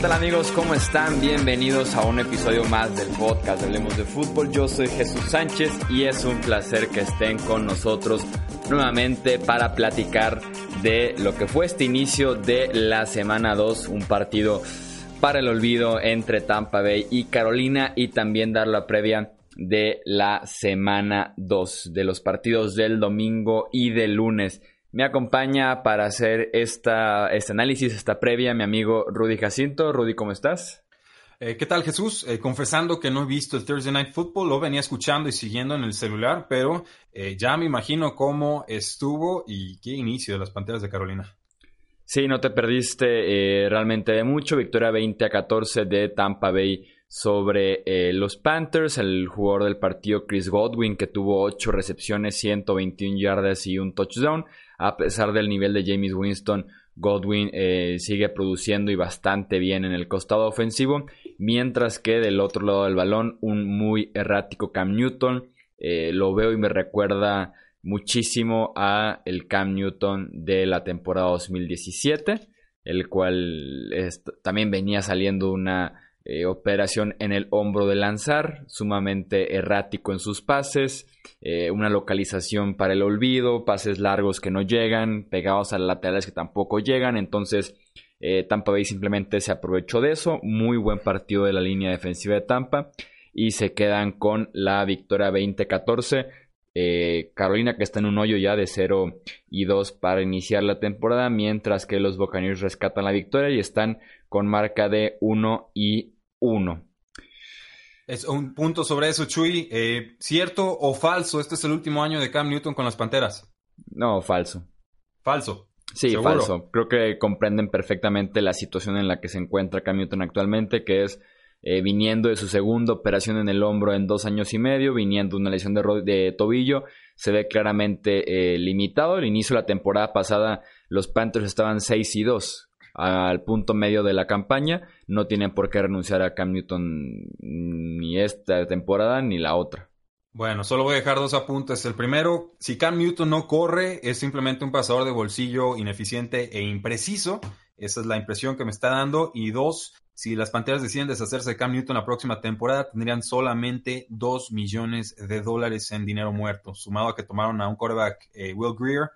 Tal amigos? ¿Cómo están? Bienvenidos a un episodio más del podcast Hablemos de Fútbol. Yo soy Jesús Sánchez y es un placer que estén con nosotros nuevamente para platicar de lo que fue este inicio de la semana 2, un partido para el olvido entre Tampa Bay y Carolina y también dar la previa de la semana 2 de los partidos del domingo y del lunes. Me acompaña para hacer esta, este análisis, esta previa, mi amigo Rudy Jacinto. Rudy, ¿cómo estás? Eh, ¿Qué tal Jesús? Eh, confesando que no he visto el Thursday Night Football, lo venía escuchando y siguiendo en el celular, pero eh, ya me imagino cómo estuvo y qué inicio de las Panteras de Carolina. Sí, no te perdiste realmente de mucho. Victoria 20 a 14 de Tampa Bay sobre los Panthers. El jugador del partido Chris Godwin, que tuvo 8 recepciones, 121 yardas y un touchdown a pesar del nivel de James Winston, Godwin eh, sigue produciendo y bastante bien en el costado ofensivo, mientras que del otro lado del balón un muy errático Cam Newton. Eh, lo veo y me recuerda muchísimo a el Cam Newton de la temporada 2017, el cual también venía saliendo una eh, operación en el hombro de lanzar, sumamente errático en sus pases, eh, una localización para el olvido, pases largos que no llegan, pegados a laterales que tampoco llegan, entonces eh, Tampa Bay simplemente se aprovechó de eso, muy buen partido de la línea defensiva de Tampa y se quedan con la victoria 20-14. Carolina que está en un hoyo ya de 0 y 2 para iniciar la temporada, mientras que los Buccaneers rescatan la victoria y están con marca de 1 y 1. Es un punto sobre eso, Chuy. Eh, ¿Cierto o falso? Este es el último año de Cam Newton con las Panteras. No, falso. Falso. Sí, falso. Creo que comprenden perfectamente la situación en la que se encuentra Cam Newton actualmente, que es eh, viniendo de su segunda operación en el hombro en dos años y medio, viniendo de una lesión de, tobillo, se ve claramente eh, limitado. Al inicio de la temporada pasada, los Panthers estaban 6 y 2 al punto medio de la campaña, no tienen por qué renunciar a Cam Newton ni esta temporada ni la otra. Bueno, solo voy a dejar dos apuntes. El primero, si Cam Newton no corre, es simplemente un pasador de bolsillo ineficiente e impreciso. Esa es la impresión que me está dando. Y dos, si las Panteras deciden deshacerse de Cam Newton la próxima temporada, tendrían solamente 2 millones de dólares en dinero muerto, sumado a que tomaron a un quarterback, eh, Will Greer,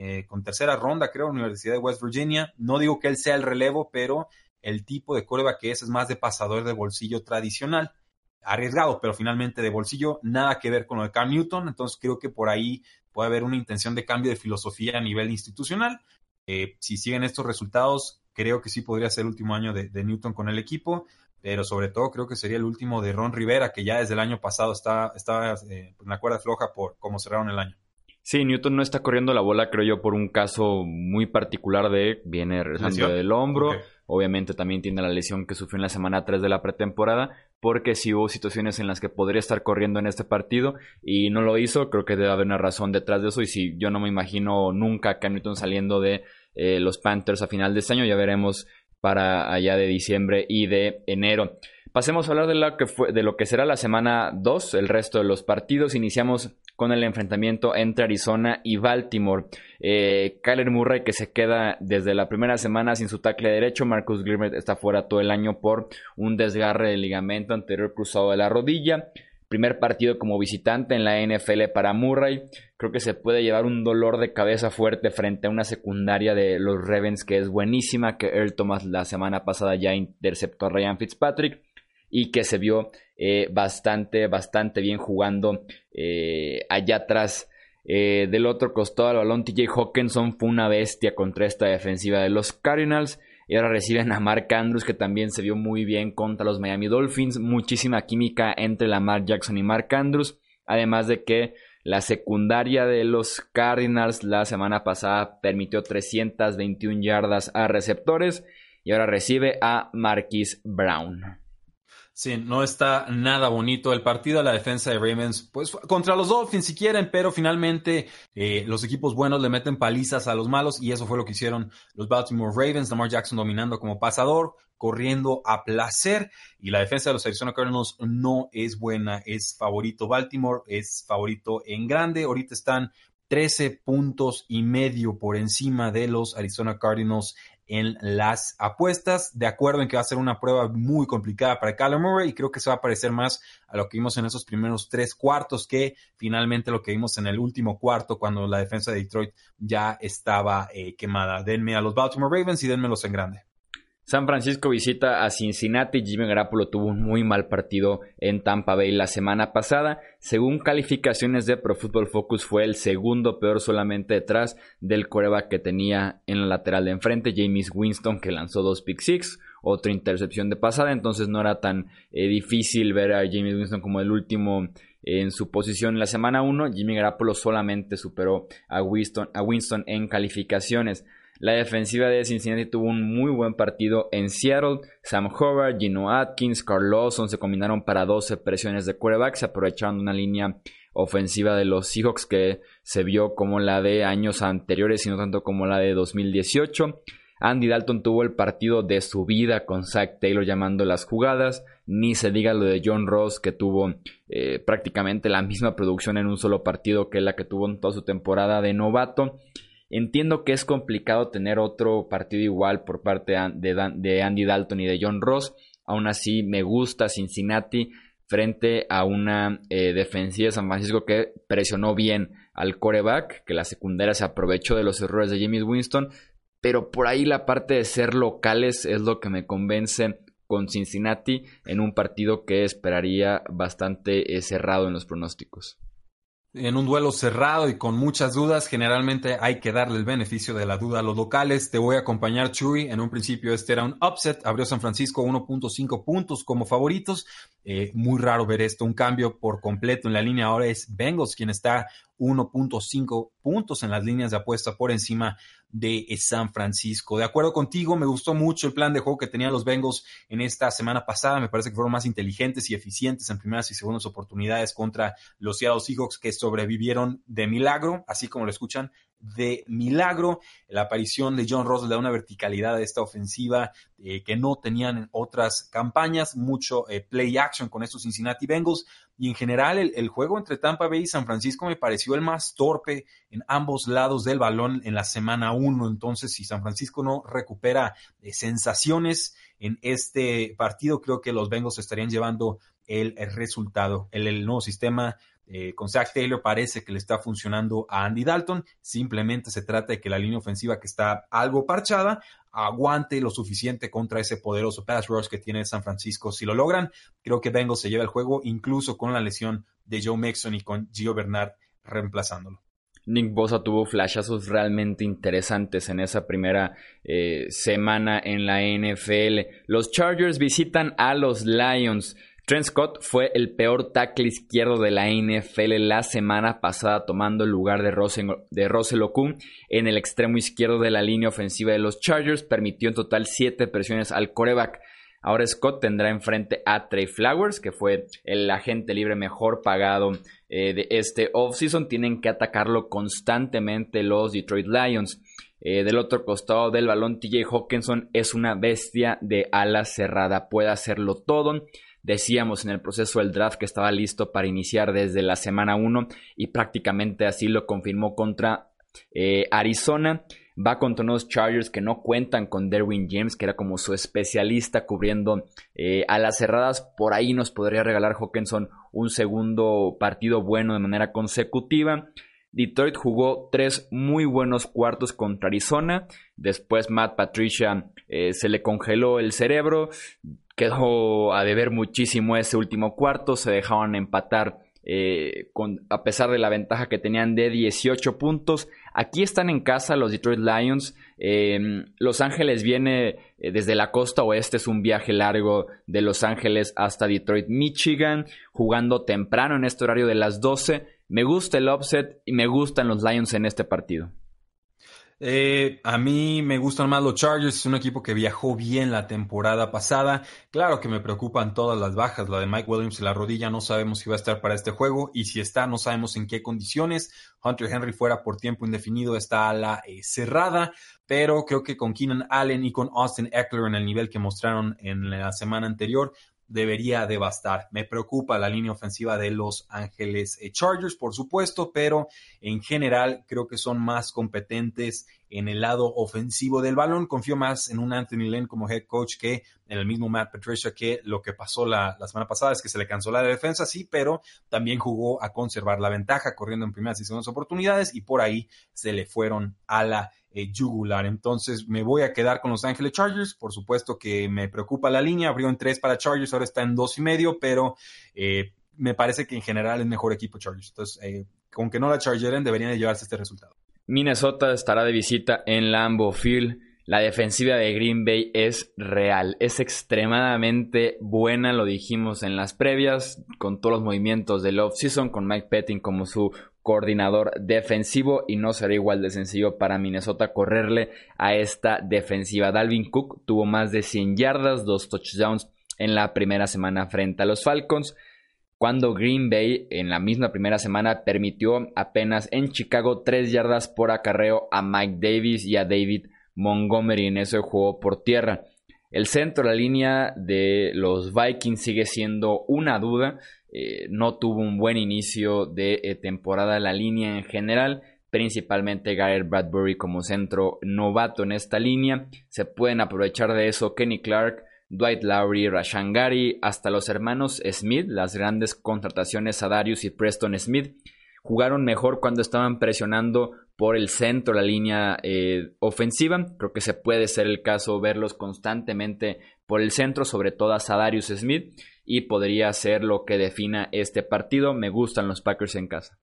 eh, con tercera ronda, creo, Universidad de West Virginia. No digo que él sea el relevo, pero el tipo de coreback que es es más de pasador de bolsillo tradicional. Arriesgado, pero finalmente de bolsillo, nada que ver con lo de Cam Newton. Entonces creo que por ahí puede haber una intención de cambio de filosofía a nivel institucional. Eh, si siguen estos resultados, creo que sí podría ser el último año de, Newton con el equipo, pero sobre todo creo que sería el último de Ron Rivera, que ya desde el año pasado está, está eh, en la cuerda floja por cómo cerraron el año. Sí, Newton no está corriendo la bola, creo yo, por un caso muy particular de viene regresando del hombro. Obviamente también tiene la lesión que sufrió en la semana 3 de la pretemporada, porque sí hubo situaciones en las que podría estar corriendo en este partido y no lo hizo. Creo que debe haber una razón detrás de eso. Y si yo no me imagino nunca a Newton saliendo de eh, los Panthers a final de este año, ya veremos para allá de diciembre y de enero. Pasemos a hablar de lo que, fue, de lo que será la semana 2, el resto de los partidos. Iniciamos con el enfrentamiento entre Arizona y Baltimore. Eh, Kyler Murray que se queda desde la primera semana sin su tackle derecho. Marcus Gilbert está fuera todo el año por un desgarre del ligamento anterior cruzado de la rodilla. Primer partido como visitante en la NFL para Murray. Creo que se puede llevar un dolor de cabeza fuerte frente a una secundaria de los Ravens que es buenísima, que Earl Thomas la semana pasada ya interceptó a Ryan Fitzpatrick y que se vio eh, bastante, bastante bien jugando eh, allá atrás. Eh, del otro costado del balón, TJ Hawkinson fue una bestia contra esta defensiva de los Cardinals. Y ahora reciben a Mark Andrews, que también se vio muy bien contra los Miami Dolphins. Muchísima química entre Lamar Jackson y Mark Andrews. Además de que La secundaria de los Cardinals la semana pasada permitió 321 yardas a receptores y ahora recibe a Marquis Brown. Sí, no está nada bonito el partido. La defensa de Ravens, pues contra los Dolphins si quieren, pero finalmente eh, los equipos buenos le meten palizas a los malos y eso fue lo que hicieron los Baltimore Ravens. Lamar Jackson dominando como pasador, corriendo a placer y la defensa de los Arizona Cardinals no es buena. Es favorito Baltimore, es favorito en grande. Ahorita están 13 puntos y medio por encima de los Arizona Cardinals en las apuestas, de acuerdo en que va a ser una prueba muy complicada para Kyler Murray y creo que se va a parecer más a lo que vimos en esos primeros tres cuartos que finalmente lo que vimos en el último cuarto cuando la defensa de Detroit ya estaba eh, quemada. Denme a los Baltimore Ravens y denmelos en grande. San Francisco visita a Cincinnati. Jimmy Garapolo tuvo un muy mal partido en Tampa Bay la semana pasada. Según calificaciones de Pro Football Focus, fue el segundo peor solamente detrás del coreback que tenía en la lateral de enfrente, James Winston, que lanzó dos pick six, otra intercepción de pasada. Entonces no era tan eh, difícil ver a James Winston como el último en su posición en la semana 1. Jimmy Garapolo solamente superó a Winston, a Winston en calificaciones. La defensiva de Cincinnati tuvo un muy buen partido en Seattle. Sam Howard, Gino Atkins, Carl Lawson se combinaron para 12 presiones de quarterback, aprovechando una línea ofensiva de los Seahawks que se vio como la de años anteriores y no tanto como la de 2018. Andy Dalton tuvo el partido de su vida con Zach Taylor llamando las jugadas. Ni se diga lo de John Ross que tuvo eh, prácticamente la misma producción en un solo partido que la que tuvo en toda su temporada de novato. Entiendo que es complicado tener otro partido igual por parte de, Andy Dalton y de John Ross. Aún así, me gusta Cincinnati frente a una eh, defensiva de San Francisco que presionó bien al coreback, que la secundaria se aprovechó de los errores de James Winston, pero por ahí la parte de ser locales es lo que me convence con Cincinnati en un partido que esperaría bastante eh, cerrado en los pronósticos en un duelo cerrado y con muchas dudas, generalmente hay que darle el beneficio de la duda a los locales. Te voy a acompañar, Chuy. En un principio este era un upset. Abrió San Francisco 1.5 puntos como favoritos. Eh, muy raro ver esto, un cambio por completo en la línea. Ahora es Bengals quien está 1.5 puntos en las líneas de apuesta por encima de San Francisco. De acuerdo contigo, me gustó mucho el plan de juego que tenían los Bengals en esta semana pasada. Me parece que fueron más inteligentes y eficientes en primeras y segundas oportunidades contra los Seattle Seahawks que sobrevivieron de milagro, así como lo escuchan, de milagro. La aparición de John Ross le da una verticalidad a esta ofensiva eh, que no tenían en otras campañas. Mucho eh, play action con estos Cincinnati Bengals. Y en general el, juego entre Tampa Bay y San Francisco me pareció el más torpe en ambos lados del balón en la semana 1. Entonces, si San Francisco no recupera eh, sensaciones en este partido, creo que los Bengals estarían llevando el, resultado. el nuevo sistema eh, con Zach Taylor parece que le está funcionando a Andy Dalton. Simplemente se trata de que la línea ofensiva que está algo parchada aguante lo suficiente contra ese poderoso pass rush que tiene San Francisco. Si lo logran, creo que Bengals se lleva el juego, incluso con la lesión de Joe Mixon y con Gio Bernard reemplazándolo. Nick Bosa tuvo flashazos realmente interesantes en esa primera eh, semana en la NFL. Los Chargers visitan a los Lions. Trent Scott fue el peor tackle izquierdo de la NFL la semana pasada, tomando el lugar de Russell, de en el extremo izquierdo de la línea ofensiva de los Chargers. Permitió en total siete presiones al coreback. Ahora Scott tendrá enfrente a Trey Flowers, que fue el agente libre mejor pagado eh, de este offseason. Tienen que atacarlo constantemente los Detroit Lions. Eh, del otro costado del balón, TJ Hawkinson es una bestia de ala cerrada. Puede hacerlo todo. Decíamos en el proceso del draft que estaba listo para iniciar desde la semana 1 y prácticamente así lo confirmó contra eh, Arizona. Va contra unos Chargers que no cuentan con Derwin James, que era como su especialista cubriendo eh, a las cerradas. Por ahí nos podría regalar Hawkinson un segundo partido bueno de manera consecutiva. Detroit jugó tres muy buenos cuartos contra Arizona. Después Matt Patricia eh, se le congeló el cerebro. Quedó a deber muchísimo ese último cuarto, se dejaban empatar eh, con, a pesar de la ventaja que tenían de 18 puntos. Aquí están en casa los Detroit Lions. Em, los Ángeles viene eh, desde la costa oeste, es un viaje largo de Los Ángeles hasta Detroit, Michigan, jugando temprano en este horario de las 12. Me gusta el upset y me gustan los Lions en este partido. Eh, a mí me gustan más los Chargers, es un equipo que viajó bien la temporada pasada. Claro que me preocupan todas las bajas, la de Mike Williams y la rodilla, no sabemos si va a estar para este juego y si está, no sabemos en qué condiciones. Hunter Henry fuera por tiempo indefinido, está a la eh, cerrada, pero creo que con Keenan Allen y con Austin Eckler en el nivel que mostraron en la semana anterior, debería devastar. Me preocupa la línea ofensiva de Los Ángeles eh, Chargers, por supuesto, pero en general creo que son más competentes en el lado ofensivo del balón. Confío más en un Anthony Lynn como head coach que en el mismo Matt Patricia, que lo que pasó la, semana pasada es que se le cansó la defensa, sí, pero también jugó a conservar la ventaja, corriendo en primeras y segundas oportunidades, y por ahí se le fueron a la eh, yugular. Entonces me voy a quedar con Los Ángeles Chargers. Por supuesto que me preocupa la línea. Abrió en tres para Chargers, ahora está en dos y medio, pero eh, me parece que en general es mejor equipo Chargers. Entonces, eh, aunque no la Chargeren, deberían de llevarse este resultado. Minnesota estará de visita en Lambeau Field. La defensiva de Green Bay es real, es extremadamente buena, lo dijimos en las previas, con todos los movimientos del off-season, con Mike Petting como su coordinador defensivo y no será igual de sencillo para Minnesota correrle a esta defensiva. Dalvin Cook tuvo más de 100 yardas, dos touchdowns en la primera semana frente a los Falcons cuando Green Bay en la misma primera semana permitió apenas en Chicago 3 yardas por acarreo a Mike Davis y a David Montgomery en ese juego por tierra. El centro, la línea de los Vikings sigue siendo una duda. Eh, no tuvo un buen inicio de eh, temporada la línea en general, principalmente Garrett Bradbury como centro novato en esta línea. Se pueden aprovechar de eso Kenny Clark, Dwight Lowry, Rashan Gary, hasta los hermanos Smith, las grandes contrataciones a Darius y Preston Smith, jugaron mejor cuando estaban presionando por el centro, la línea eh, ofensiva. Creo que se puede ser el caso verlos constantemente por el centro, sobre todo a Darius Smith, y podría ser lo que defina este partido. Me gustan los Packers en casa.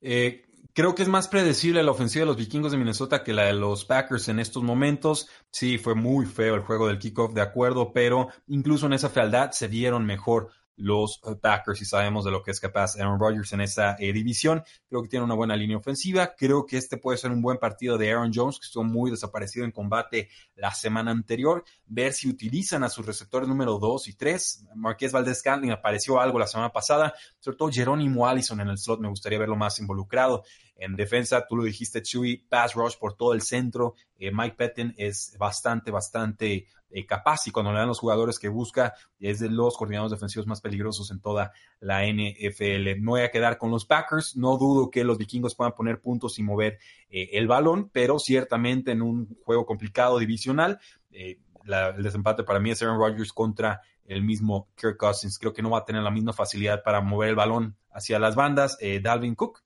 Eh, Creo que es más predecible la ofensiva de los vikingos de Minnesota que la de los Packers en estos momentos. Sí, fue muy feo el juego del kickoff, de acuerdo, pero incluso en esa fealdad se vieron mejor los eh, Packers y sabemos de lo que es capaz Aaron Rodgers en esa eh, división. Creo que tiene una buena línea ofensiva. Creo que este puede ser un buen partido de Aaron Jones, que estuvo muy desaparecido en combate la semana anterior. Ver si utilizan a sus receptores número 2 y 3. Marqués Valdez Scantling apareció algo la semana pasada. Sobre todo Jerónimo Allison en el slot, me gustaría verlo más involucrado. En defensa, tú lo dijiste, Chewy, pass rush por todo el centro. Eh, Mike Pettin es bastante, bastante eh, capaz y cuando le dan los jugadores que busca es de los coordinadores defensivos más peligrosos en toda la NFL. No voy a quedar con los Packers, no dudo que los vikingos puedan poner puntos y mover eh, el balón, pero ciertamente en un juego complicado divisional, eh, el desempate para mí es Aaron Rodgers contra el mismo Kirk Cousins. Creo que no va a tener la misma facilidad para mover el balón hacia las bandas. Dalvin Cook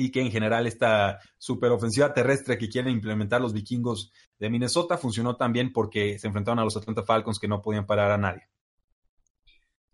y que en general esta superofensiva terrestre que quieren implementar los vikingos de Minnesota funcionó también porque se enfrentaron a los Atlanta Falcons que no podían parar a nadie.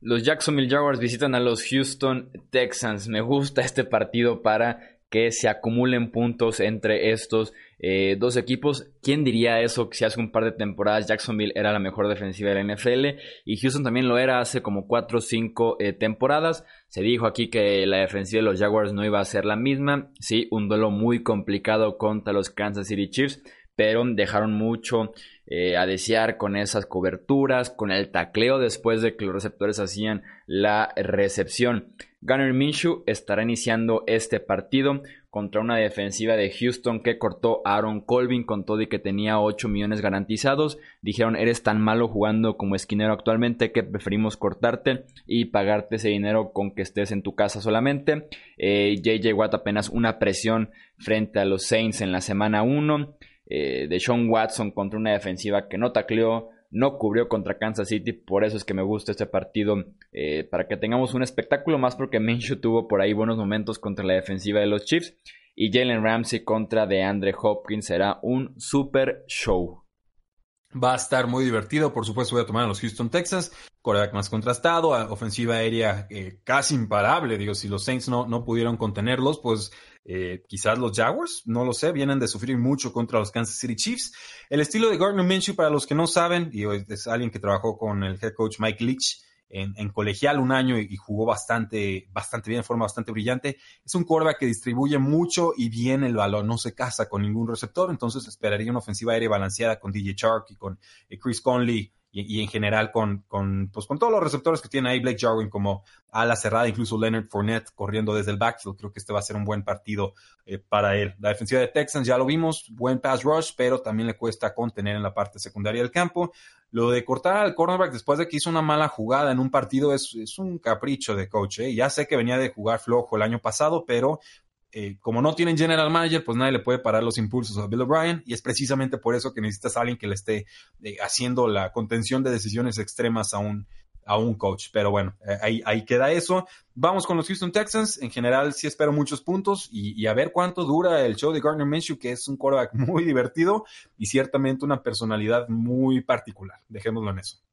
Los Jacksonville Jaguars visitan a los Houston Texans. Me gusta este partido para que se acumulen puntos entre estos eh, dos equipos. ¿Quién diría eso? Si hace un par de temporadas Jacksonville era la mejor defensiva de la NFL y Houston también lo era hace como 4 o 5 eh, temporadas. Se dijo aquí que la defensiva de los Jaguars no iba a ser la misma. Sí, un duelo muy complicado contra los Kansas City Chiefs, pero dejaron mucho eh, a desear con esas coberturas, con el tacleo después de que los receptores hacían la recepción. Gunnar Minshew estará iniciando este partido contra una defensiva de Houston que cortó a Aaron Colvin con todo y que tenía 8 millones garantizados. Dijeron, eres tan malo jugando como esquinero actualmente que preferimos cortarte y pagarte ese dinero con que estés en tu casa solamente. Eh, JJ Watt apenas una presión frente a los Saints en la semana 1 eh, de Sean Watson contra una defensiva que no tacleó, no cubrió contra Kansas City, por eso es que me gusta este partido, eh, para que tengamos un espectáculo más porque Minshew tuvo por ahí buenos momentos contra la defensiva de los Chiefs y Jalen Ramsey contra DeAndre Hopkins será un super show. Va a estar muy divertido, por supuesto voy a tomar a los Houston Texans, coreback más contrastado, ofensiva aérea eh, casi imparable, digo, si los Saints no, no pudieron contenerlos, pues eh, quizás los Jaguars, no lo sé, vienen de sufrir mucho contra los Kansas City Chiefs. El estilo de Gardner Minshew, para los que no saben, y es alguien que trabajó con el head coach Mike Leach en, colegial un año y, jugó bastante, bastante bien, de forma bastante brillante. Es un quarterback que distribuye mucho y bien el balón, no se casa con ningún receptor, entonces esperaría una ofensiva aérea balanceada con DJ Chark y con eh, Chris Conley y, en general con, con, pues, con todos los receptores que tiene ahí Blake Jarwin como ala cerrada, incluso Leonard Fournette corriendo desde el backfield. Creo que este va a ser un buen partido eh, para él. La defensiva de Texans ya lo vimos, buen pass rush, pero también le cuesta contener en la parte secundaria del campo. Lo de cortar al cornerback después de que hizo una mala jugada en un partido es, es un capricho de coach. ¿eh? Ya sé que venía de jugar flojo el año pasado, pero eh, como no tienen general manager, pues nadie le puede parar los impulsos a Bill O'Brien y es precisamente por eso que necesitas a alguien que le esté eh, haciendo la contención de decisiones extremas a un, a un coach. Pero bueno, eh, ahí, ahí queda eso. Vamos con los Houston Texans. En general sí espero muchos puntos y, a ver cuánto dura el show de Gardner Minshew, que es un quarterback muy divertido y ciertamente una personalidad muy particular. Dejémoslo en eso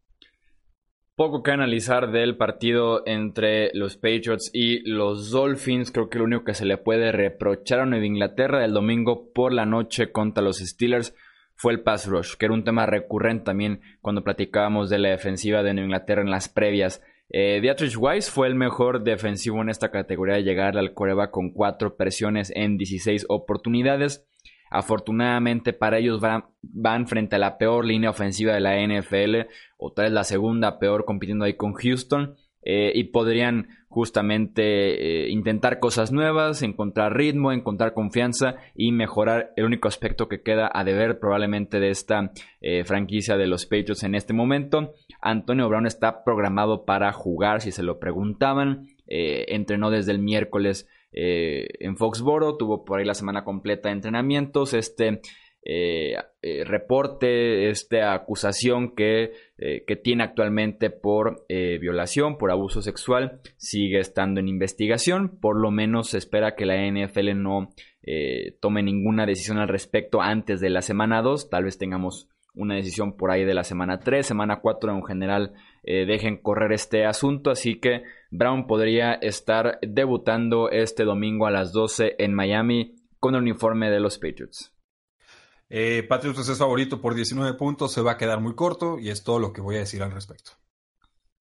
poco que analizar del partido entre los Patriots y los Dolphins. Creo que lo único que se le puede reprochar a Nueva Inglaterra el domingo por la noche contra los Steelers fue el pass rush, que era un tema recurrente también cuando platicábamos de la defensiva de Nueva Inglaterra en las previas. Eh, Dietrich Weiss fue el mejor defensivo en esta categoría de llegar al coreba con cuatro presiones en 16 oportunidades. Afortunadamente para ellos van, frente a la peor línea ofensiva de la NFL, o tal vez la segunda peor compitiendo ahí con Houston. Eh, y podrían justamente eh, intentar cosas nuevas, encontrar ritmo, encontrar confianza y mejorar el único aspecto que queda a deber probablemente de esta eh, franquicia de los Patriots en este momento. Antonio Brown está programado para jugar, si se lo preguntaban, entrenó desde el miércoles eh, en Foxboro, tuvo por ahí la semana completa de entrenamientos, este eh, eh, reporte, esta acusación que, que tiene actualmente por violación, por abuso sexual, sigue estando en investigación, por lo menos se espera que la NFL no tome ninguna decisión al respecto antes de la semana 2, tal vez tengamos una decisión por ahí de la semana 3, semana 4 en general dejen correr este asunto, así que Brown podría estar debutando este domingo a las 12 en Miami con el uniforme de los Patriots. Eh, Patriots es favorito por 19 puntos, se va a quedar muy corto y es todo lo que voy a decir al respecto.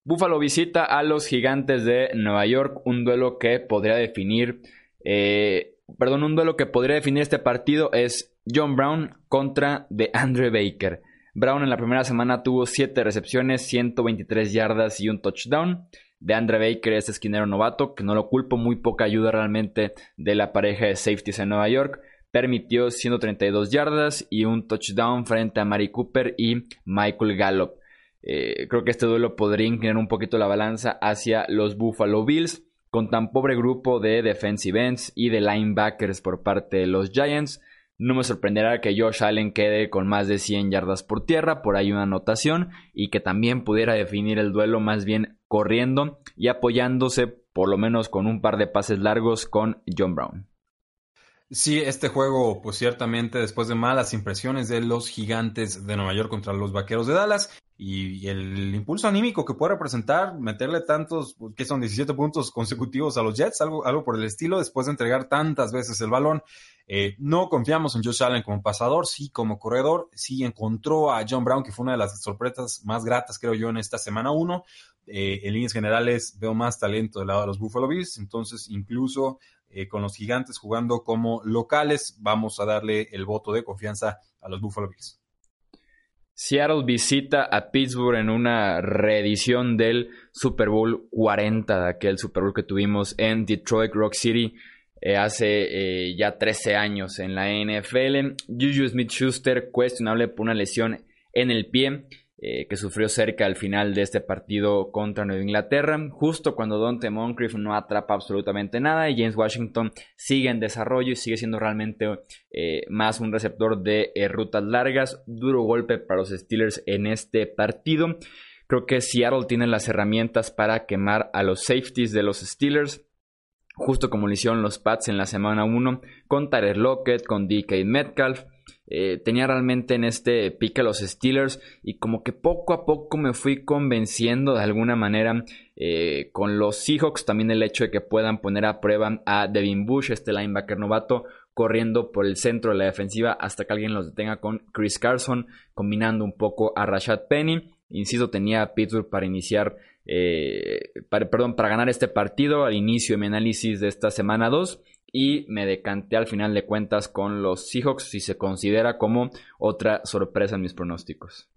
Buffalo visita a los gigantes de Nueva York, un duelo que podría definir, eh, perdón, un duelo que podría definir este partido es John Brown contra de Andre Baker. Brown en la primera semana tuvo 7 recepciones, 123 yardas y un touchdown de Andre Baker, este esquinero novato, que no lo culpo, muy poca ayuda realmente de la pareja de safeties en Nueva York. Permitió 132 yardas y un touchdown frente a Mari Cooper y Michael Gallup. Eh, creo que este duelo podría inclinar un poquito la balanza hacia los Buffalo Bills, con tan pobre grupo de defensive ends y de linebackers por parte de los Giants. No me sorprenderá que Josh Allen quede con más de 100 yardas por tierra, por ahí una anotación, y que también pudiera definir el duelo más bien corriendo y apoyándose por lo menos con un par de pases largos con John Brown. Sí, este juego, pues ciertamente después de malas impresiones de los gigantes de Nueva York contra los vaqueros de Dallas y, el impulso anímico que puede representar meterle tantos, que son 17 puntos consecutivos a los Jets, algo, algo por el estilo, después de entregar tantas veces el balón. Eh, no confiamos en Josh Allen como pasador, sí como corredor, sí encontró a John Brown, que fue una de las sorpresas más gratas, creo yo, en esta semana 1. Eh, en líneas generales veo más talento del lado de los Buffalo Bills, entonces incluso eh, con los gigantes jugando como locales, vamos a darle el voto de confianza a los Buffalo Bills. Seattle visita a Pittsburgh en una reedición del Super Bowl 40, de aquel Super Bowl que tuvimos en Detroit Rock City eh, hace ya 13 años en la NFL. Juju Smith Schuster, cuestionable por una lesión en el pie. Eh, que sufrió cerca al final de este partido contra Nueva Inglaterra, justo cuando Dante Moncrief no atrapa absolutamente nada y James Washington sigue en desarrollo y sigue siendo realmente eh, más un receptor de eh, rutas largas. Duro golpe para los Steelers en este partido. Creo que Seattle tiene las herramientas para quemar a los safeties de los Steelers justo como lo hicieron los Pats en la semana 1 con Tyler Lockett, con DK Metcalf. Eh, tenía realmente en este pique a los Steelers y como que poco a poco me fui convenciendo de alguna manera eh, con los Seahawks también el hecho de que puedan poner a prueba a Devin Bush, este linebacker novato, corriendo por el centro de la defensiva hasta que alguien los detenga con Chris Carson, combinando un poco a Rashad Penny. Insisto, tenía a Pittsburgh para iniciar perdón, para ganar este partido al inicio de mi análisis de esta semana 2 y me decanté al final de cuentas con los Seahawks si se considera como otra sorpresa en mis pronósticos.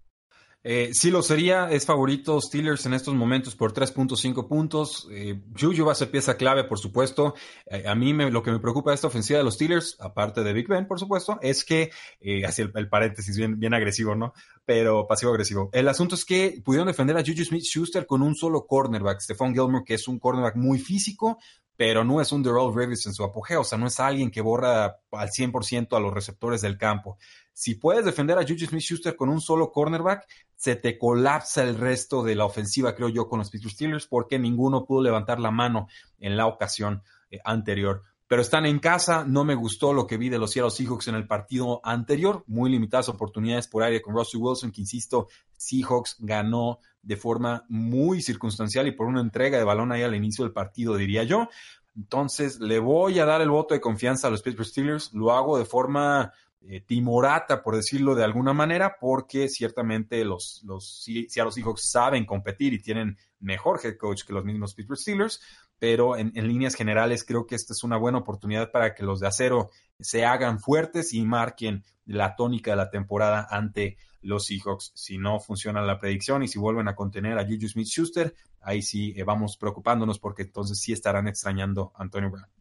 Eh, sí lo sería, es favorito Steelers en estos momentos por 3.5 puntos. Eh, Juju va a ser pieza clave, por supuesto. Eh, a mí me, lo que me preocupa de esta ofensiva de los Steelers, aparte de Big Ben, por supuesto, es que, eh, así el, paréntesis bien, bien agresivo, ¿no? Pero pasivo-agresivo. El asunto es que pudieron defender a Juju Smith-Schuster con un solo cornerback, Stephon Gilmore, que es un cornerback muy físico, pero no es un Darrell Rivers en su apogeo, o sea, no es alguien que borra al 100% a los receptores del campo. Si puedes defender a Juju Smith-Schuster con un solo cornerback, se te colapsa el resto de la ofensiva, creo yo, con los Pittsburgh Steelers, porque ninguno pudo levantar la mano en la ocasión eh, anterior. Pero están en casa, no me gustó lo que vi de los Seattle Seahawks en el partido anterior, muy limitadas oportunidades por aire con Russell Wilson, que insisto, Seahawks ganó de forma muy circunstancial y por una entrega de balón ahí al inicio del partido, diría yo. Entonces, le voy a dar el voto de confianza a los Pittsburgh Steelers. Lo hago de forma eh, timorata, por decirlo de alguna manera, porque ciertamente los, los Seattle Seahawks saben competir y tienen mejor head coach que los mismos Pittsburgh Steelers, pero en, en, líneas generales creo que esta es una buena oportunidad para que los de acero se hagan fuertes y marquen la tónica de la temporada ante los Seahawks. Si no funciona la predicción y si vuelven a contener a Juju Smith Schuster, ahí sí eh, vamos preocupándonos porque entonces sí estarán extrañando a Antonio Brown.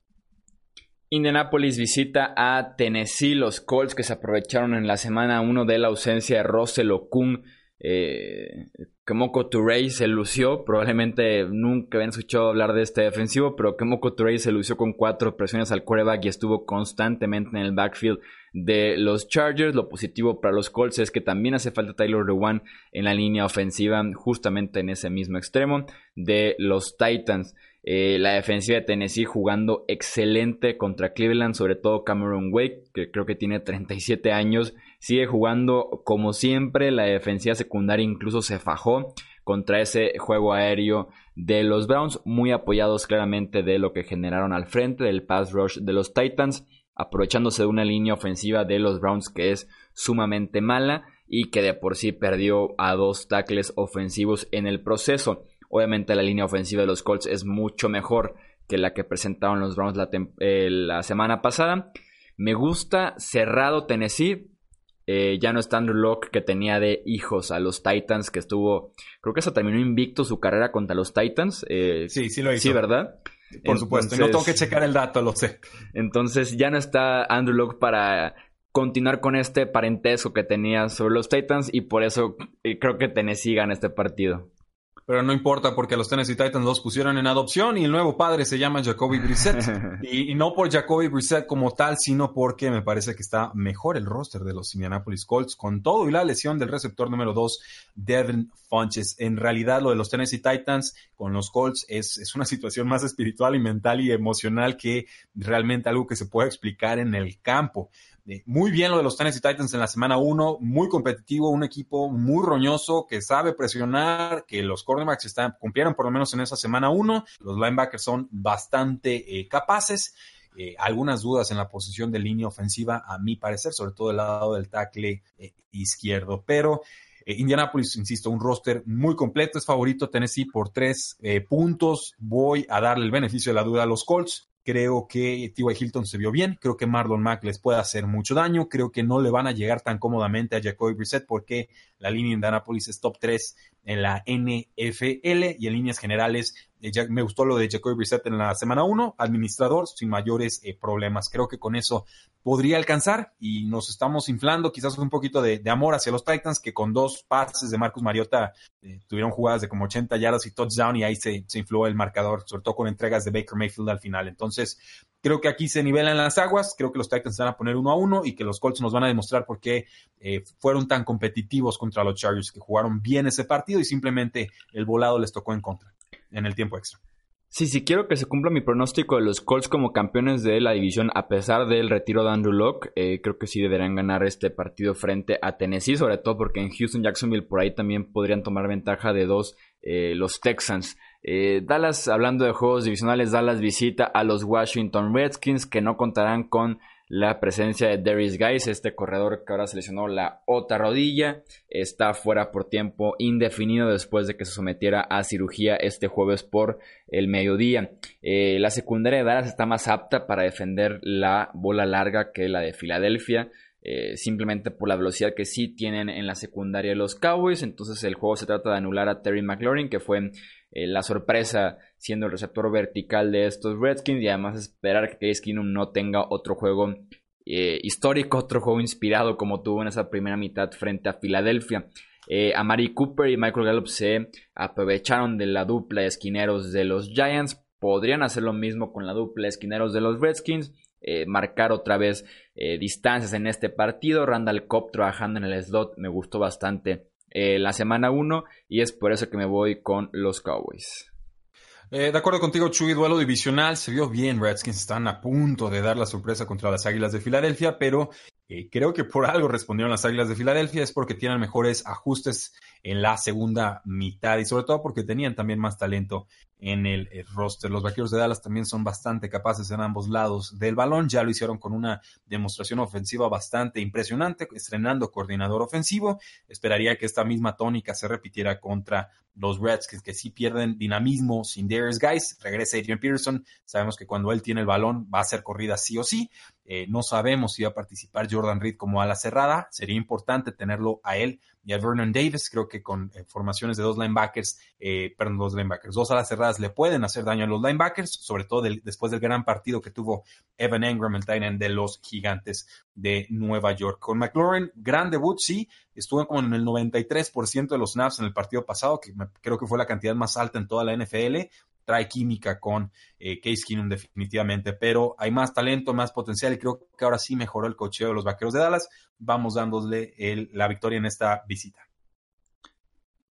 Indianapolis visita a Tennessee, los Colts que se aprovecharon en la semana 1 de la ausencia de Russell Okun. Eh, Kemoko se lució, probablemente nunca habían escuchado hablar de este defensivo, pero Kemoko Touré se lució con cuatro presiones al quarterback y estuvo constantemente en el backfield de los Chargers. Lo positivo para los Colts es que también hace falta Tyler Lewan en la línea ofensiva, justamente en ese mismo extremo de los Titans. Eh, la defensiva de Tennessee jugando excelente contra Cleveland, sobre todo Cameron Wake, que creo que tiene 37 años, sigue jugando como siempre. La defensiva secundaria incluso se fajó contra ese juego aéreo de los Browns, muy apoyados claramente de lo que generaron al frente del pass rush de los Titans, aprovechándose de una línea ofensiva de los Browns que es sumamente mala y que de por sí perdió a dos tackles ofensivos en el proceso. Obviamente la línea ofensiva de los Colts es mucho mejor que la que presentaron los Browns la, eh, semana pasada. Me gusta cerrado Tennessee. Eh, ya no está Andrew Locke que tenía de hijos a los Titans, que estuvo, creo que eso terminó invicto su carrera contra los Titans. Eh, sí, sí lo hizo. Sí, ¿verdad? Por supuesto, no tengo que checar el dato, lo sé. Entonces ya no está Andrew Locke para continuar con este parentesco que tenía sobre los Titans y por eso creo que Tennessee gana este partido pero no importa porque los Tennessee Titans los pusieron en adopción y el nuevo padre se llama Jacoby Brissett. y, no por Jacoby Brissett como tal, sino porque me parece que está mejor el roster de los Indianapolis Colts con todo y la lesión del receptor número 2, Devin Funches. En realidad lo de los Tennessee Titans con los Colts es, es una situación más espiritual y mental y emocional que realmente algo que se puede explicar en el campo. Eh, muy bien lo de los Tennessee Titans en la semana 1, muy competitivo, un equipo muy roñoso que sabe presionar, que los cornerbacks están, cumplieron por lo menos en esa semana 1, los linebackers son bastante eh, capaces. Eh, algunas dudas en la posición de línea ofensiva, a mi parecer, sobre todo el lado del tackle izquierdo. Pero Indianapolis, insisto, un roster muy completo, es favorito Tennessee por tres puntos. Voy a darle el beneficio de la duda a los Colts. Creo que T.Y. Hilton se vio bien. Creo que Marlon Mack les puede hacer mucho daño. Creo que no le van a llegar tan cómodamente a Jacoby Brissett porque la línea de Indianapolis es top 3 en la NFL y en líneas generales eh, me gustó lo de Jacoby Brissett en la semana 1, administrador sin mayores eh, problemas. Creo que con eso podría alcanzar y nos estamos inflando quizás un poquito de, amor hacia los Titans que con dos pases de Marcus Mariota eh, tuvieron jugadas de como 80 yardas y touchdown y ahí se, infló el marcador, sobre todo con entregas de Baker Mayfield al final. Entonces, creo que aquí se nivelan las aguas, creo que los Titans van a poner uno a uno y que los Colts nos van a demostrar por qué eh, fueron tan competitivos contra los Chargers, que jugaron bien ese partido y simplemente el volado les tocó en contra en el tiempo extra. Sí, sí, quiero que se cumpla mi pronóstico de los Colts como campeones de la división a pesar del retiro de Andrew Locke. Eh, creo que sí deberán ganar este partido frente a Tennessee, sobre todo porque en Houston, Jacksonville por ahí también podrían tomar ventaja de dos eh, los Texans. Eh, Dallas, hablando de juegos divisionales, Dallas visita a los Washington Redskins que no contarán con la presencia de Darius Guys, este corredor que ahora seleccionó la otra rodilla, está fuera por tiempo indefinido después de que se sometiera a cirugía este jueves por el mediodía. Eh, la secundaria de Dallas está más apta para defender la bola larga que la de Filadelfia. Eh, simplemente por la velocidad que sí tienen en la secundaria de los Cowboys. Entonces el juego se trata de anular a Terry McLaurin, que fue eh, la sorpresa siendo el receptor vertical de estos Redskins y además esperar que Case Keenum no tenga otro juego eh, histórico, otro juego inspirado como tuvo en esa primera mitad frente a Filadelfia. Eh, Amari Cooper y Michael Gallup se aprovecharon de la dupla de esquineros de los Giants. Podrían hacer lo mismo con la dupla de esquineros de los Redskins. marcar otra vez distancias en este partido. Randall Cobb trabajando en el slot me gustó bastante eh, la semana 1 y es por eso que me voy con los Cowboys. Eh, de acuerdo contigo, Chuy, duelo divisional. Se vio bien. Redskins están a punto de dar la sorpresa contra las Águilas de Filadelfia, pero eh, creo que por algo respondieron las Águilas de Filadelfia. Es porque tienen mejores ajustes en la segunda mitad y sobre todo porque tenían también más talento en el, roster. Los vaqueros de Dallas también son bastante capaces en ambos lados del balón. Ya lo hicieron con una demostración ofensiva bastante impresionante, estrenando coordinador ofensivo. Esperaría que esta misma tónica se repitiera contra los Redskins, que sí pierden dinamismo sin Darius Guys. Regresa Adrian Peterson. Sabemos que cuando él tiene el balón va a ser corrida sí o sí. Eh, no sabemos si va a participar Jordan Reed como ala cerrada. Sería importante tenerlo a él y a Vernon Davis. Creo que con eh, formaciones de dos linebackers, eh, perdón, dos linebackers, dos alas cerradas le pueden hacer daño a los linebackers, sobre todo después del gran partido que tuvo Evan Engram, el tight de los gigantes de Nueva York. Con McLaurin, gran debut, sí, estuvo como en el 93% de los snaps en el partido pasado, que creo que fue la cantidad más alta en toda la NFL trae química con eh, Case Keenum definitivamente, pero hay más talento, más potencial y creo que ahora sí mejoró el cocheo de los Vaqueros de Dallas. Vamos dándole la victoria en esta visita.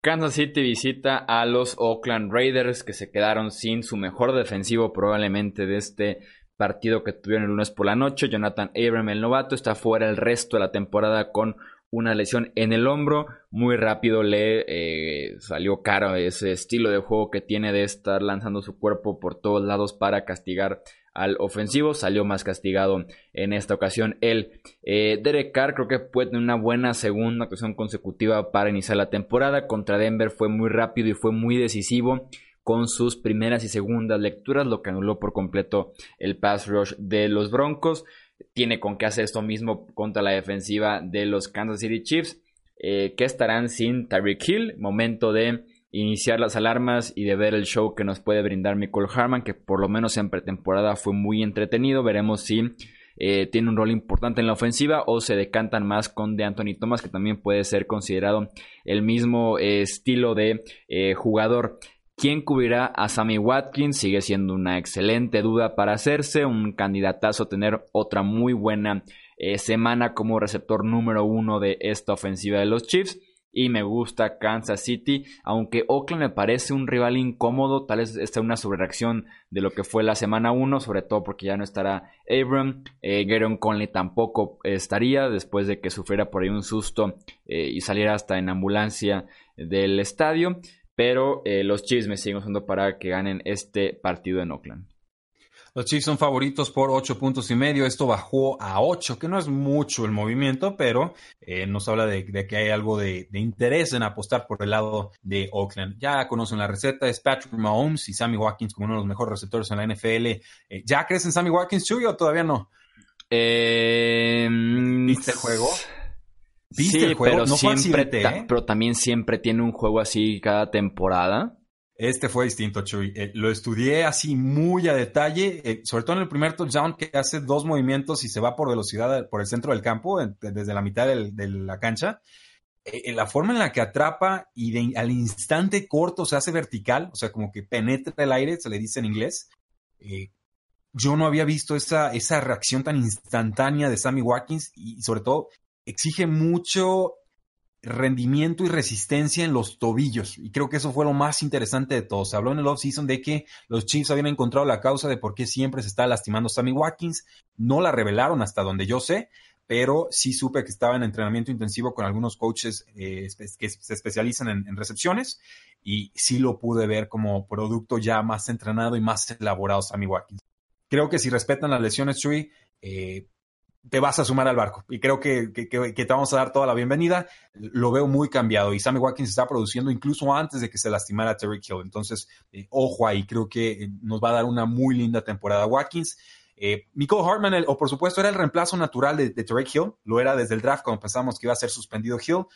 Kansas City visita a los Oakland Raiders que se quedaron sin su mejor defensivo probablemente de este partido que tuvieron el lunes por la noche. Jonathan Abram, el novato, está fuera el resto de la temporada con una lesión en el hombro. Muy rápido le eh, salió caro ese estilo de juego que tiene de estar lanzando su cuerpo por todos lados para castigar al ofensivo. Salió más castigado en esta ocasión él. Eh, Derek Carr creo que puede tener una buena segunda ocasión consecutiva para iniciar la temporada. Contra Denver fue muy rápido y fue muy decisivo con sus primeras y segundas lecturas, lo que anuló por completo el pass rush de los Broncos tiene con qué hacer esto mismo contra la defensiva de los Kansas City Chiefs, eh, que estarán sin Tyreek Hill. Momento de iniciar las alarmas y de ver el show que nos puede brindar Michael Harman, que por lo menos en pretemporada fue muy entretenido. Veremos si eh, tiene un rol importante en la ofensiva o se decantan más con de Anthony Thomas, que también puede ser considerado el mismo eh, estilo de jugador. ¿Quién cubrirá a Sammy Watkins? Sigue siendo una excelente duda para hacerse, un candidatazo a tener otra muy buena eh, semana como receptor número uno de esta ofensiva de los Chiefs. Y me gusta Kansas City, aunque Oakland me parece un rival incómodo, tal vez esta una sobrereacción de lo que fue la semana 1, sobre todo porque ya no estará Abram, eh, Conley tampoco estaría después de que sufriera por ahí un susto eh, y saliera hasta en ambulancia del estadio pero eh, los Chiefs me siguen usando para que ganen este partido en Oakland. Los Chiefs son favoritos por 8 puntos y medio. Esto bajó a 8, que no es mucho el movimiento, pero eh, nos habla de, que hay algo de, interés en apostar por el lado de Oakland. Ya conocen la receta, es Patrick Mahomes y Sammy Watkins como uno de los mejores receptores en la NFL. Eh, ¿Ya crees en Sammy Watkins, Chuy, o todavía no? ¿Viste el juego? Sí, Pero, siempre, ¿eh? pero también siempre tiene un juego así cada temporada. Este fue distinto, Chuy. Eh, lo estudié así muy a detalle, eh, sobre todo en el primer touchdown que hace dos movimientos y se va por velocidad por el centro del campo, desde la mitad de la cancha. la forma en la que atrapa y al instante corto se hace vertical, o sea, como que penetra el aire, se le dice en inglés. yo no había visto esa, esa reacción tan instantánea de Sammy Watkins y sobre todo exige mucho rendimiento y resistencia en los tobillos. Y creo que eso fue lo más interesante de todo. Se habló en el offseason de que los Chiefs habían encontrado la causa de por qué siempre se está lastimando Sammy Watkins. No la revelaron hasta donde yo sé, pero sí supe que estaba en entrenamiento intensivo con algunos coaches eh, que se especializan en, recepciones y sí lo pude ver como producto ya más entrenado y más elaborado Sammy Watkins. Creo que si respetan las lesiones, Chuy, eh, te vas a sumar al barco. Y creo que, te vamos a dar toda la bienvenida. Lo veo muy cambiado y Sammy Watkins está produciendo incluso antes de que se lastimara Terry Hill. Entonces, eh, ojo ahí, creo que nos va a dar una muy linda temporada Watkins. Eh, Hartman, o por supuesto, era el reemplazo natural de, de Terry Hill. Lo era desde el draft cuando pensamos que iba a ser suspendido Hill.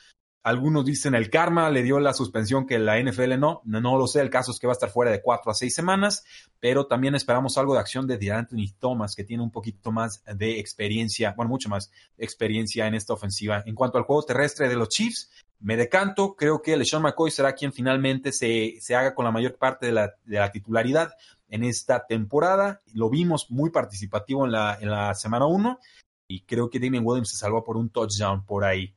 Algunos dicen el karma le dio la suspensión que la NFL no. no. lo sé. El caso es que va a estar fuera de cuatro a seis semanas, pero también esperamos algo de acción de Anthony Thomas, que tiene un poquito más de experiencia, bueno, mucho más experiencia en esta ofensiva. En cuanto al juego terrestre de los Chiefs, me decanto. Creo que LeSean McCoy será quien finalmente se, se haga con la mayor parte de la, de la titularidad en esta temporada. Lo vimos muy participativo en la, en la semana 1 y creo que Damien Williams se salvó por un touchdown por ahí.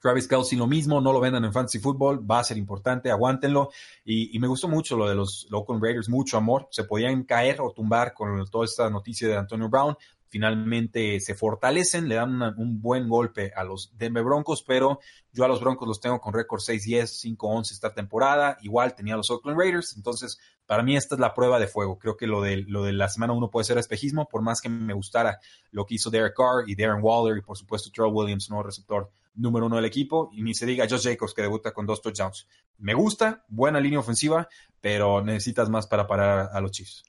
Travis Kelsey lo mismo, no lo vendan en fantasy football, va a ser importante, aguántenlo. Y, me gustó mucho lo de los Oakland Raiders, mucho amor. Se podían caer o tumbar con toda esta noticia de Antonio Brown. Finalmente se fortalecen, le dan un buen golpe a los Denver Broncos, pero yo a los Broncos los tengo con récord 6-10, 5-11 esta temporada. Igual tenía los Oakland Raiders, entonces para mí esta es la prueba de fuego. Creo que lo de, lo de la semana 1 puede ser espejismo, por más que me gustara lo que hizo Derek Carr y Darren Waller y por supuesto Terrell Williams, nuevo receptor número uno del equipo, y ni se diga Josh Jacobs que debuta con dos touchdowns. Me gusta, buena línea ofensiva, pero necesitas más para parar a los Chiefs.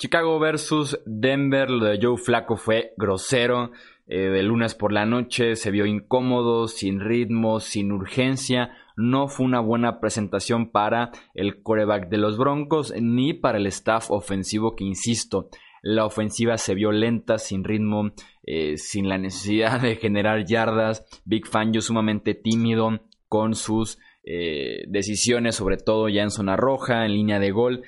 Chicago versus Denver, lo de Joe Flaco fue grosero. Eh, de lunes por la noche se vio incómodo, sin ritmo, sin urgencia. No fue una buena presentación para el coreback de los Broncos ni para el staff ofensivo que, insisto, la ofensiva se vio lenta, sin ritmo, eh, sin la necesidad de generar yardas. Big Fangio sumamente tímido con sus eh, decisiones, sobre todo ya en zona roja, en línea de gol.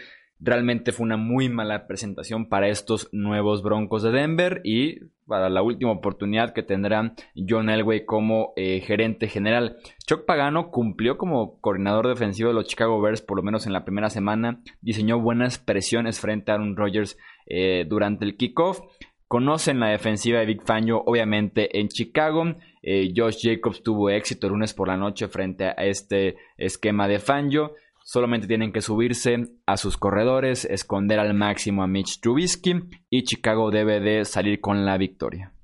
Realmente fue una muy mala presentación para estos nuevos Broncos de Denver y para la última oportunidad que tendrá John Elway como eh, gerente general. Chuck Pagano cumplió como coordinador defensivo de los Chicago Bears, por lo menos en la primera semana. Diseñó buenas presiones frente a Aaron Rodgers eh, durante el kickoff. Conocen la defensiva de Big Fangio, obviamente, en Chicago. Eh, Josh Jacobs tuvo éxito el lunes por la noche frente a este esquema de Fangio. Solamente tienen que subirse a sus corredores, esconder al máximo a Mitch Trubisky y Chicago debe de salir con la victoria.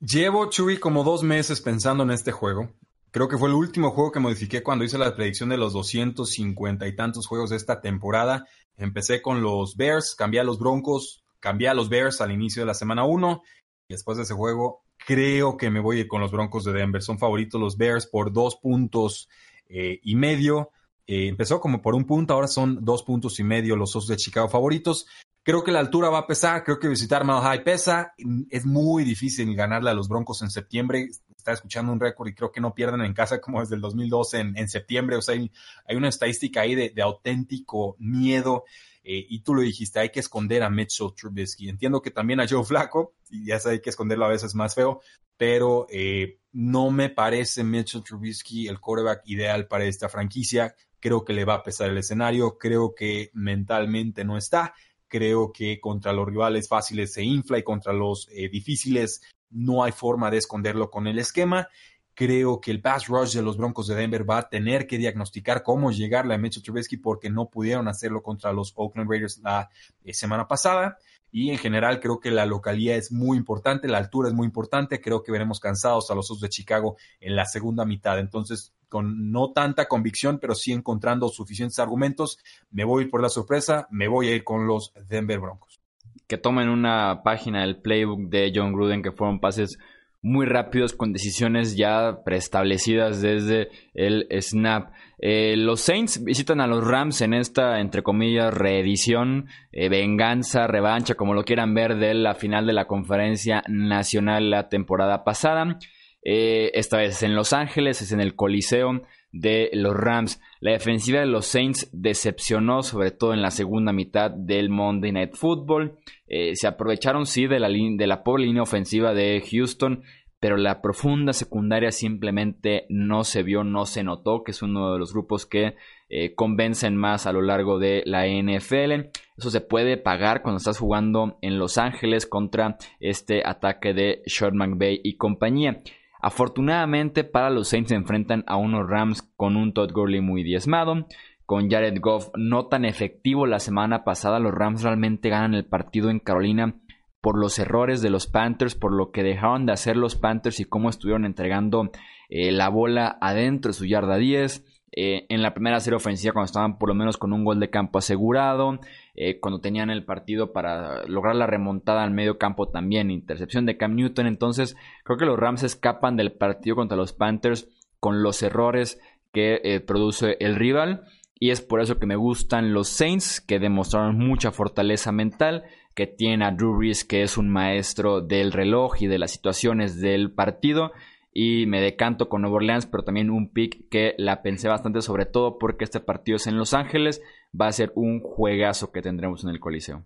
Llevo, Chuy, como dos meses pensando en este juego. Creo que fue el último juego que modifiqué cuando hice la predicción de los 250 y tantos juegos de esta temporada. Empecé con los Bears, cambié a los Broncos, cambié a los Bears al inicio de la semana 1 y después de ese juego creo que me voy con los Broncos de Denver. Son favoritos los Bears por dos puntos eh, y medio. Eh, empezó como por un punto, ahora son dos puntos y medio los Osos de Chicago favoritos. Creo que la altura va a pesar, creo que visitar Mile High pesa. Es muy difícil ganarle a los Broncos en septiembre. Está escuchando un récord y creo que no pierden en casa como desde el 2012 en, septiembre. O sea, hay, una estadística ahí de, auténtico miedo. Eh, y tú lo dijiste, hay que esconder a Mitchell Trubisky. Entiendo que también a Joe Flaco, y ya sé, hay que esconderlo a veces más feo, pero eh, no me parece Mitchell Trubisky el quarterback ideal para esta franquicia. Creo que le va a pesar el escenario, creo que mentalmente no está, creo que contra los rivales fáciles se infla y contra los eh, difíciles no hay forma de esconderlo con el esquema. Creo que el pass rush de los Broncos de Denver va a tener que diagnosticar cómo llegarle a Mitchell Trubisky porque no pudieron hacerlo contra los Oakland Raiders la eh, semana pasada. Y en general creo que la localidad es muy importante, la altura es muy importante. Creo que veremos cansados a los Osos de Chicago en la segunda mitad. Entonces, con no tanta convicción, pero sí encontrando suficientes argumentos, me voy por la sorpresa, me voy a ir con los Denver Broncos. Que tomen una página del playbook de John Gruden que fueron pases muy rápidos con decisiones ya preestablecidas desde el snap. Eh, los Saints visitan a los Rams en esta, entre comillas, reedición, eh, venganza, revancha, como lo quieran ver, de la final de la conferencia nacional la temporada pasada. Eh, esta vez en Los Ángeles, es en el Coliseo de los Rams. La defensiva de los Saints decepcionó, sobre todo en la segunda mitad del Monday Night Football. se aprovecharon, sí, de la, de la pobre línea ofensiva de Houston, pero la profunda secundaria simplemente no se vio, no se notó, que es uno de los grupos que eh, convencen más a lo largo de la NFL. Eso se puede pagar cuando estás jugando en Los Ángeles contra este ataque de Short McVay y compañía. Afortunadamente para los Saints se enfrentan a unos Rams con un Todd Gurley muy diezmado, con Jared Goff no tan efectivo la semana pasada. Los Rams realmente ganan el partido en Carolina por los errores de los Panthers, por lo que dejaron de hacer los Panthers y cómo estuvieron entregando eh, la bola adentro de su yarda 10. Eh, en la primera serie ofensiva cuando estaban por lo menos con un gol de campo asegurado, eh, cuando tenían el partido para lograr la remontada al medio campo también, intercepción de Cam Newton, entonces creo que los Rams escapan del partido contra los Panthers con los errores que produce el rival y es por eso que me gustan los Saints que demostraron mucha fortaleza mental que tiene a Drew Brees, que es un maestro del reloj y de las situaciones del partido. Y me decanto con Nueva Orleans, pero también un pick que la pensé bastante, sobre todo porque este partido es en Los Ángeles. Va a ser un juegazo que tendremos en el Coliseo.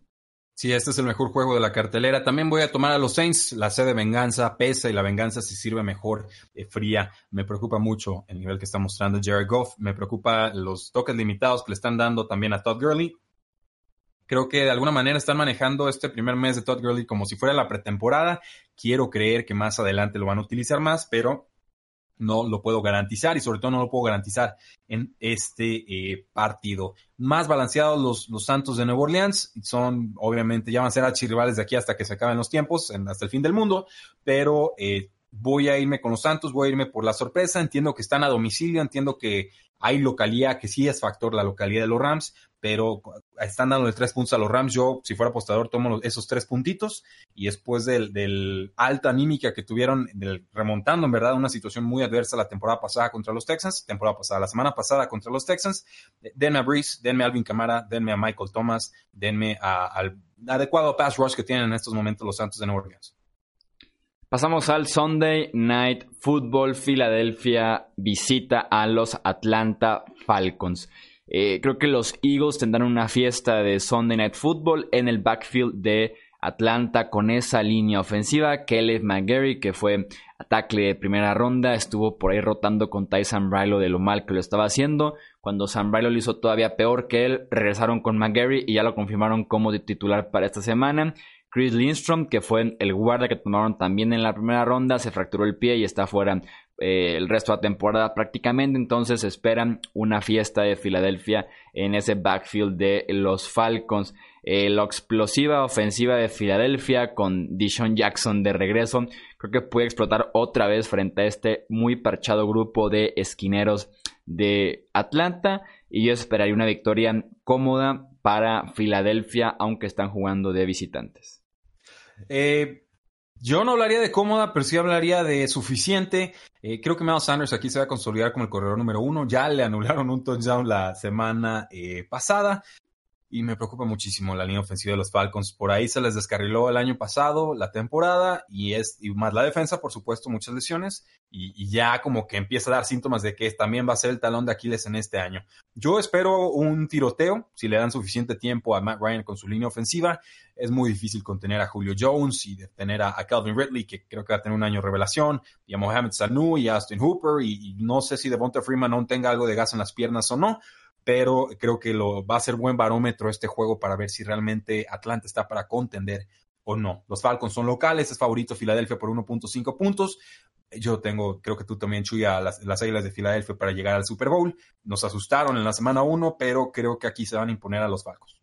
Sí, este es el mejor juego de la cartelera. También voy a tomar a los Saints. La sede de venganza pesa y la venganza si sirve mejor eh, fría. Me preocupa mucho el nivel que está mostrando Jared Goff. Me preocupa los toques limitados que le están dando también a Todd Gurley. Creo que de alguna manera están manejando este primer mes de Todd Gurley como si fuera la pretemporada. Quiero creer que más adelante lo van a utilizar más, pero no lo puedo garantizar y sobre todo no lo puedo garantizar en este eh, partido. Más balanceados los, los, Santos de Nueva Orleans, son obviamente ya van a ser archirrivales de aquí hasta que se acaben los tiempos, hasta el fin del mundo, pero eh, voy a irme con los Santos, voy a irme por la sorpresa, entiendo que están a domicilio, entiendo que hay localidad, que sí es factor la localidad de los Rams, pero están dando tres puntos a los Rams. Yo, si fuera apostador, tomo esos tres puntitos y después del, alta anímica que tuvieron, del, remontando en verdad una situación muy adversa la temporada pasada contra los Texans, temporada pasada, la semana pasada contra los Texans, denme a Breeze, denme a Alvin Camara, denme a Michael Thomas, denme al adecuado pass rush que tienen en estos momentos los Santos de Nueva Orleans. Pasamos al Sunday Night Football. Filadelfia visita a los Atlanta Falcons. Eh, creo que los Eagles tendrán una fiesta de Sunday Night Football en el backfield de Atlanta con esa línea ofensiva. Caleb McGarry, que fue ataque de primera ronda, estuvo por ahí rotando con Ty Sambrailo de lo mal que lo estaba haciendo. Cuando Sambrailo lo hizo todavía peor que él, regresaron con McGarry y ya lo confirmaron como titular para esta semana. Chris Lindstrom, que fue el guardia que tomaron también en la primera ronda, se fracturó el pie y está fuera eh, el resto de la temporada prácticamente. Entonces esperan una fiesta de Filadelfia en ese backfield de los Falcons. Eh, la explosiva ofensiva de Filadelfia con Dishon Jackson de regreso, creo que puede explotar otra vez frente a este muy parchado grupo de esquineros de Atlanta. Y yo esperaría una victoria cómoda para Filadelfia, aunque están jugando de visitantes. Eh, yo no hablaría de cómoda, pero sí hablaría de suficiente. Eh, creo que Miles Sanders aquí se va a consolidar como el corredor número uno. Ya le anularon un touchdown la semana eh, pasada y me preocupa muchísimo la línea ofensiva de los Falcons. Por ahí se les descarriló el año pasado, la temporada, y es y más la defensa, por supuesto, muchas lesiones, y, ya como que empieza a dar síntomas de que también va a ser el talón de Aquiles en este año. Yo espero un tiroteo, si le dan suficiente tiempo a Matt Ryan con su línea ofensiva. Es muy difícil contener a Julio Jones y detener a, Calvin Ridley, que creo que va a tener un año revelación, y a Mohamed Sanu y a Austin Hooper, y, y no sé si Devonta Freeman no tenga algo de gas en las piernas o no pero creo que lo, va a ser buen barómetro este juego para ver si realmente Atlanta está para contender o no. Los Falcons son locales, es favorito Filadelfia por 1.5 puntos. Yo tengo, creo que tú también, Chuya, las, las Águilas de Filadelfia para llegar al Super Bowl. Nos asustaron en la semana 1, pero creo que aquí se van a imponer a los Falcons.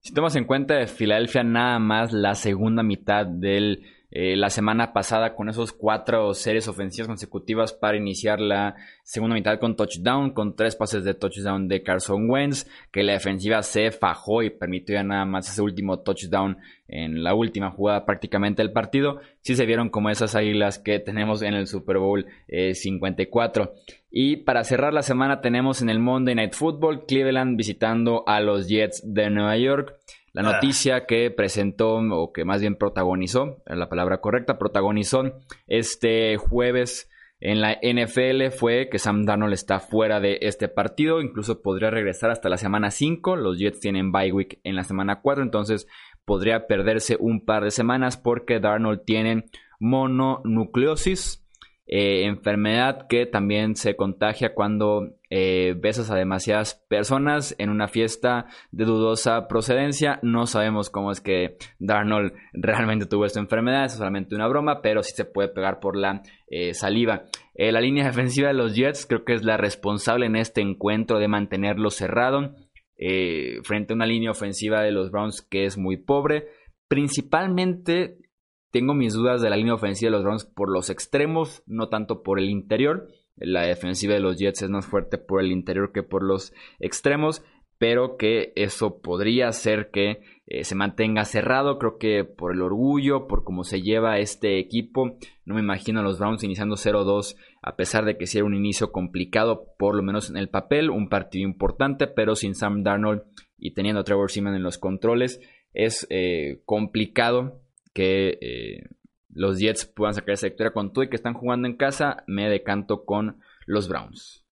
Si tomas en cuenta de Filadelfia nada más la segunda mitad del eh, la semana pasada con esos cuatro series ofensivas consecutivas para iniciar la segunda mitad con touchdown, con tres pases de touchdown de Carson Wentz, que la defensiva se fajó y permitió ya nada más ese último touchdown en la última jugada prácticamente del partido. Sí se vieron como esas águilas que tenemos en el Super Bowl 54. Eh, y para cerrar la semana tenemos en el Monday Night Football Cleveland visitando a los Jets de Nueva York. La ah. noticia que presentó, o que más bien protagonizó, la palabra correcta, protagonizó este jueves en la NFL fue que Sam Darnold está fuera de este partido, incluso podría regresar hasta la semana 5. Los Jets tienen bye week en la semana 4, entonces podría perderse un par de semanas porque Darnold tiene mononucleosis. Eh, enfermedad que también se contagia cuando eh, besas a demasiadas personas en una fiesta de dudosa procedencia. No sabemos cómo es que Darnold realmente tuvo esta enfermedad, es solamente una broma, pero sí se puede pegar por la eh, saliva. la línea defensiva de los Jets creo que es la responsable en este encuentro de mantenerlo cerrado frente a una línea ofensiva de los Browns que es muy pobre. Principalmente tengo mis dudas de la línea ofensiva de los Browns por los extremos, no tanto por el interior. La defensiva de los Jets es más fuerte por el interior que por los extremos, pero que eso podría hacer que eh, se mantenga cerrado. Creo que por el orgullo, por cómo se lleva este equipo, no me imagino a los Browns iniciando 0-2, a pesar de que sea un inicio complicado, por lo menos en el papel, un partido importante, pero sin Sam Darnold y teniendo a Trevor Seaman en los controles, es eh, complicado que eh, los Jets puedan sacar esa victoria con todo y que están jugando en casa, me decanto con los Browns.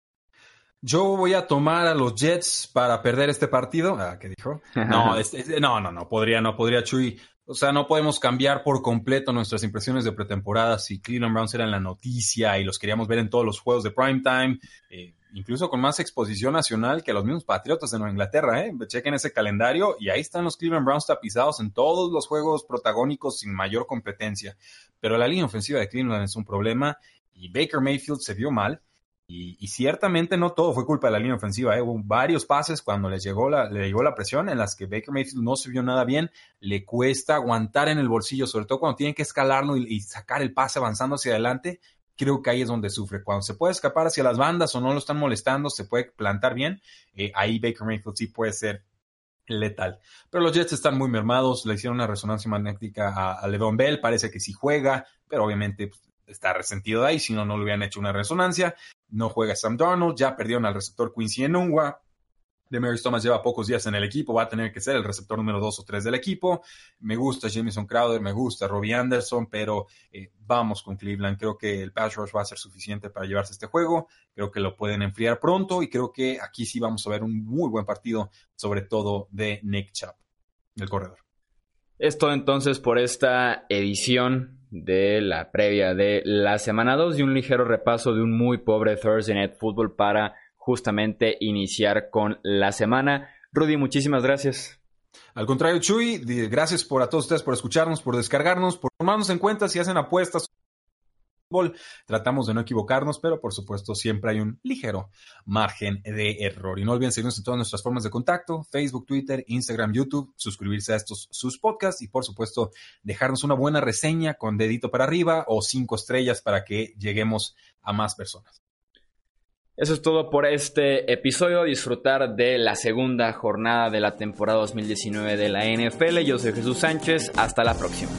Yo voy a tomar a los Jets para perder este partido. Ah, ¿qué dijo? No, no, no, no, podría, no podría, Chuy. O sea, no podemos cambiar por completo nuestras impresiones de pretemporada si Cleveland Browns era la noticia y los queríamos ver en todos los juegos de primetime. Eh, incluso con más exposición nacional que los mismos Patriotas de Nueva Inglaterra. ¿eh? Chequen ese calendario y ahí están los Cleveland Browns tapizados en todos los juegos protagónicos sin mayor competencia. Pero la línea ofensiva de Cleveland es un problema y Baker Mayfield se vio mal. Y, ciertamente no todo fue culpa de la línea ofensiva. ¿eh? Hubo varios pases cuando les llegó la, le llegó la presión en las que Baker Mayfield no se vio nada bien. Le cuesta aguantar en el bolsillo, sobre todo cuando tienen que escalarlo y sacar el pase avanzando hacia adelante creo que ahí es donde sufre. Cuando se puede escapar hacia las bandas o no lo están molestando, se puede plantar bien, eh, ahí Baker Mayfield sí puede ser letal. Pero los Jets están muy mermados, le hicieron una resonancia magnética a, a Levon Bell, parece que sí juega, pero obviamente pues, está resentido de ahí, si no, no le hubieran hecho una resonancia. No juega Sam Darnold, ya perdieron al receptor Quincy Enungwa, Mary Thomas lleva pocos días en el equipo, va a tener que ser el receptor número dos o tres del equipo. Me gusta Jameson Crowder, me gusta Robbie Anderson, pero eh, vamos con Cleveland. Creo que el pass rush va a ser suficiente para llevarse este juego. Creo que lo pueden enfriar pronto y creo que aquí sí vamos a ver un muy buen partido, sobre todo de Nick Chubb, el corredor. Esto entonces por esta edición de la previa de la semana 2 y un ligero repaso de un muy pobre Thursday Night Football para justamente iniciar con la semana. Rudy, muchísimas gracias. Al contrario, Chuy, gracias por a todos ustedes por escucharnos, por descargarnos, por tomarnos en cuenta si hacen apuestas. Tratamos de no equivocarnos, pero por supuesto siempre hay un ligero margen de error. Y no olviden seguirnos en todas nuestras formas de contacto, Facebook, Twitter, Instagram, YouTube, suscribirse a estos sus podcasts y por supuesto dejarnos una buena reseña con dedito para arriba o cinco estrellas para que lleguemos a más personas. Eso es todo por este episodio. Disfrutar de la segunda jornada de la temporada 2019 de la NFL. Yo soy Jesús Sánchez. Hasta la próxima.